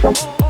Thank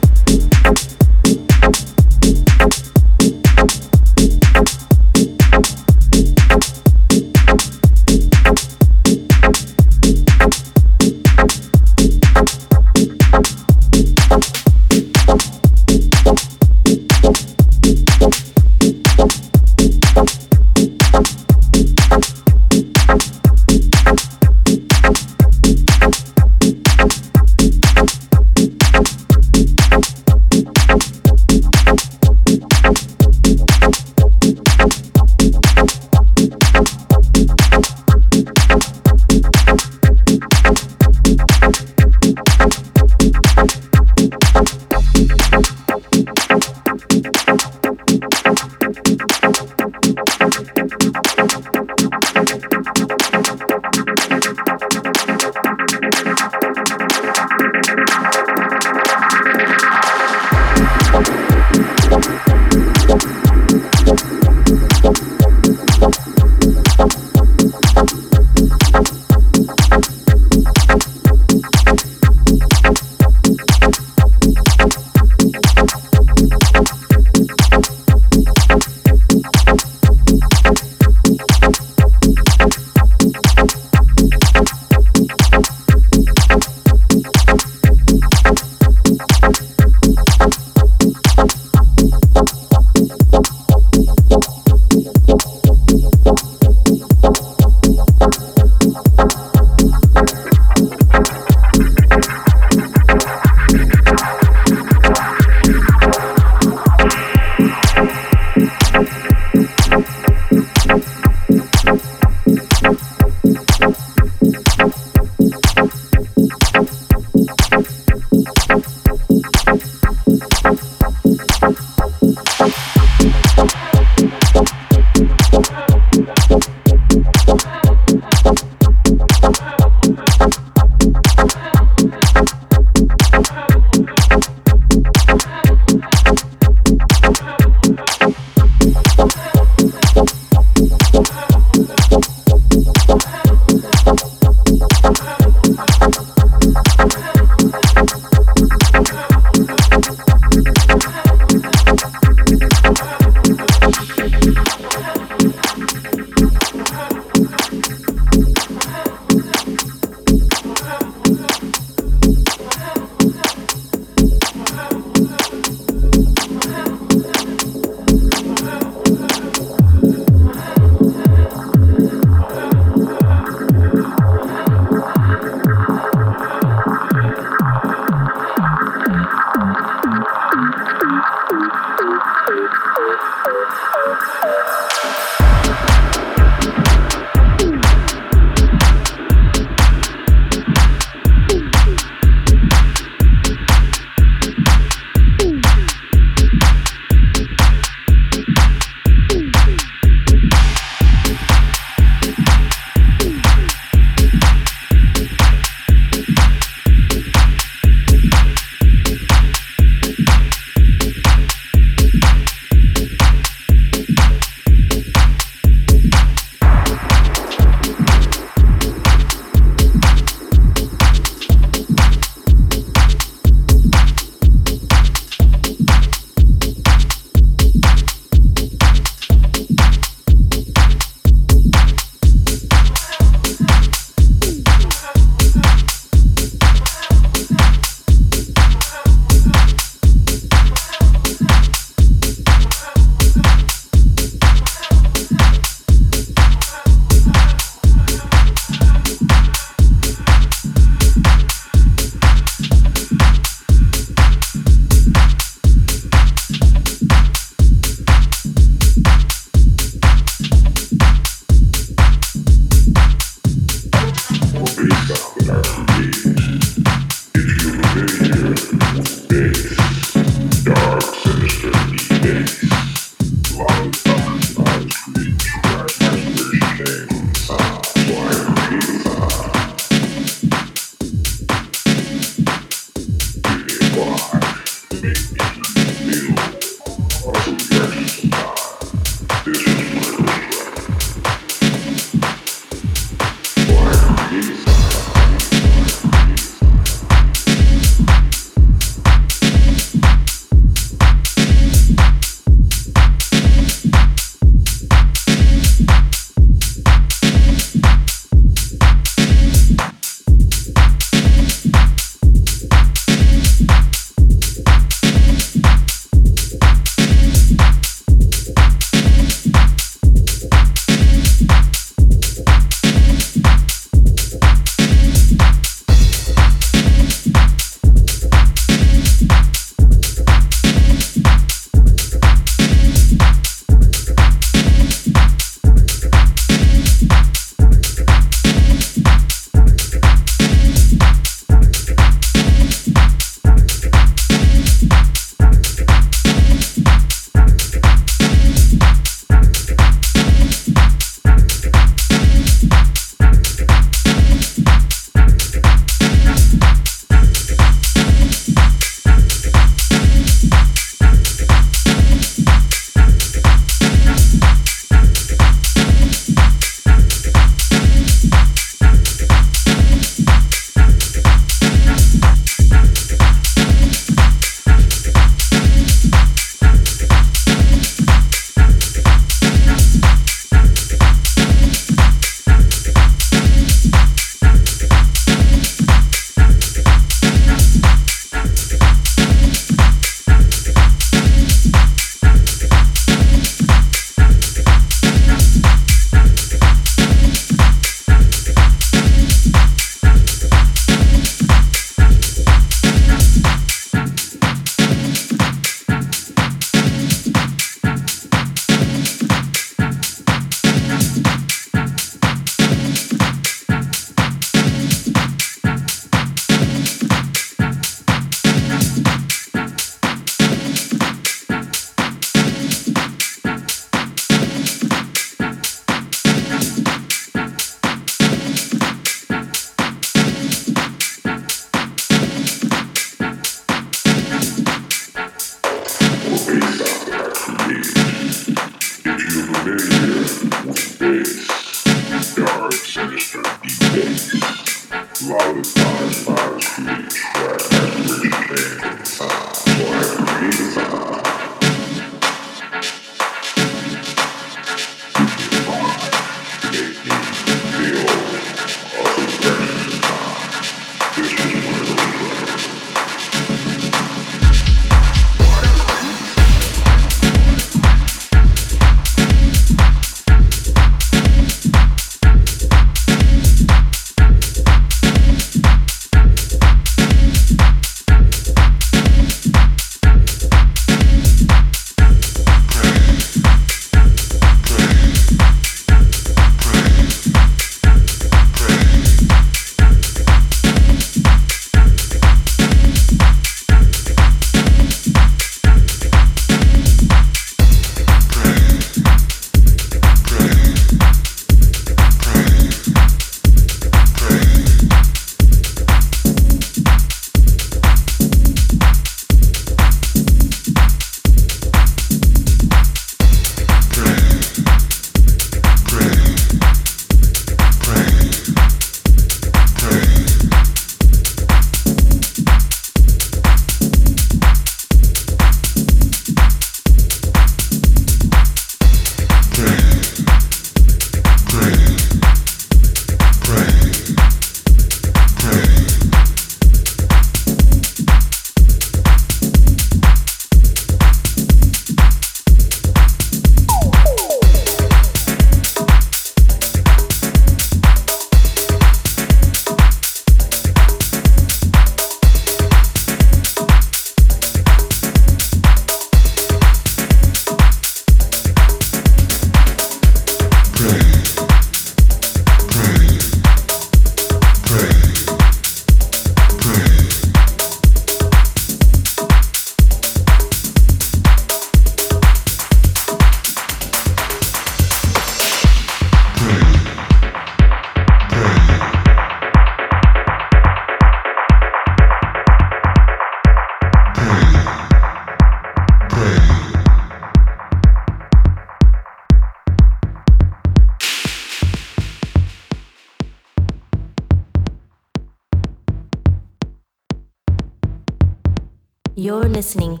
listening.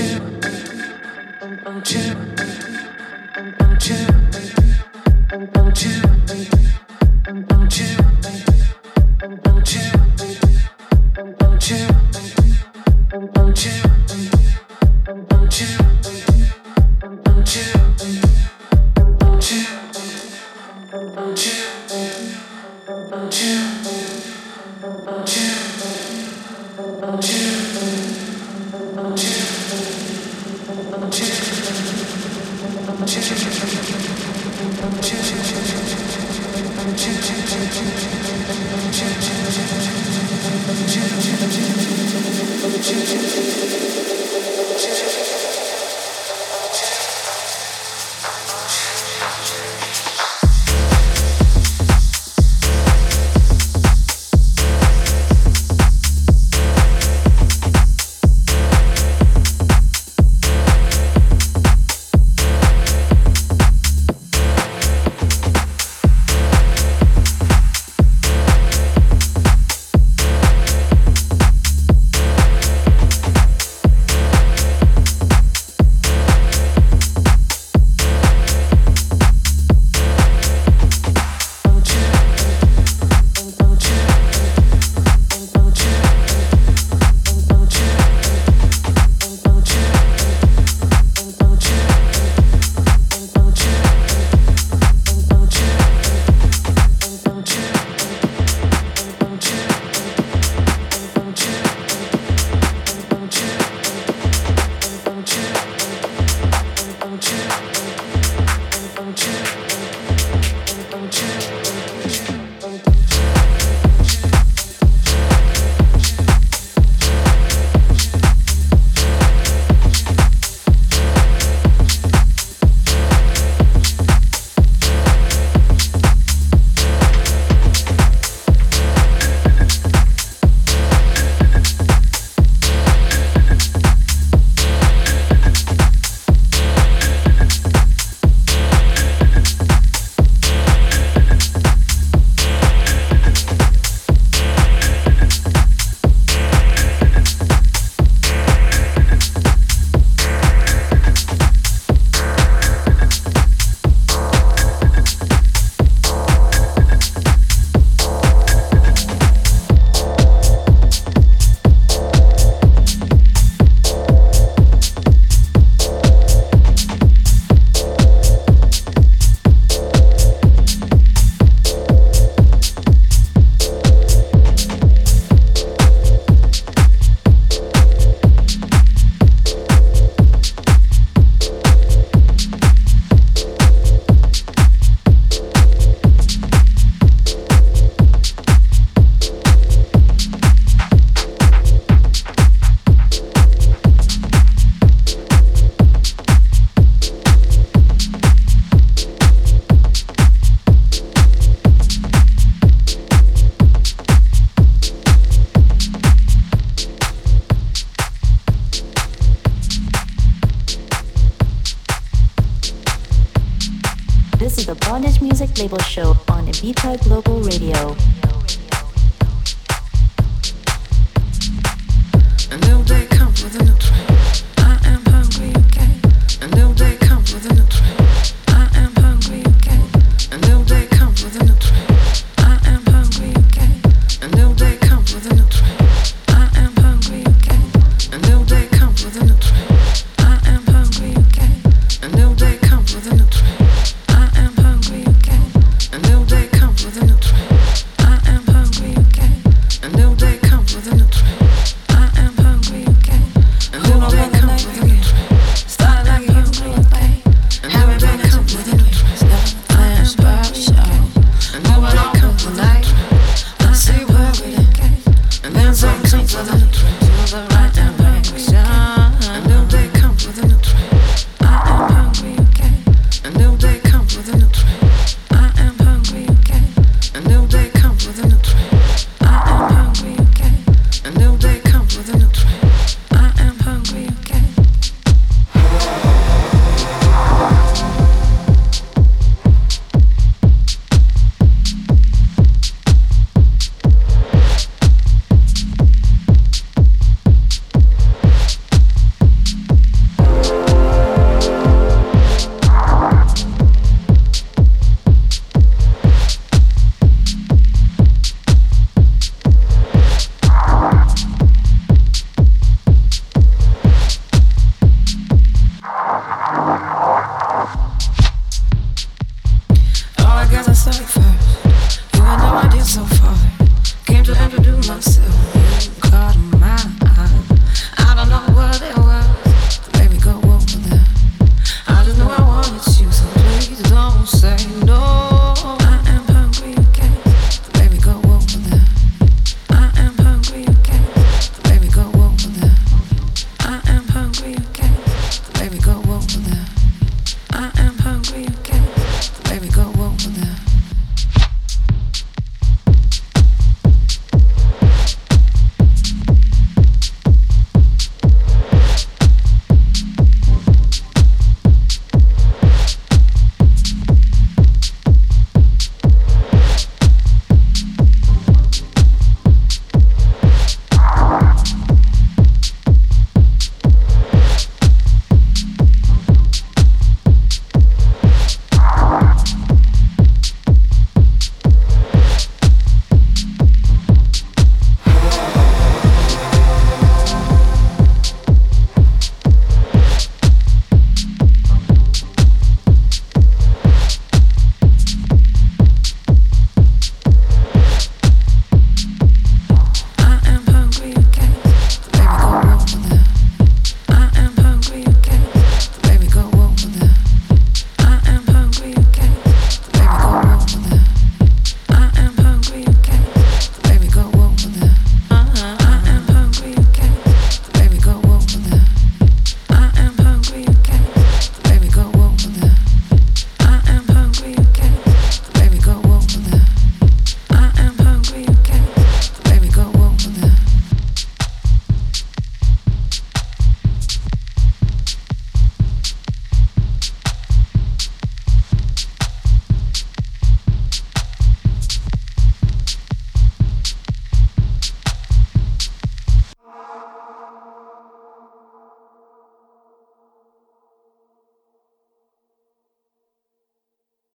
Label Show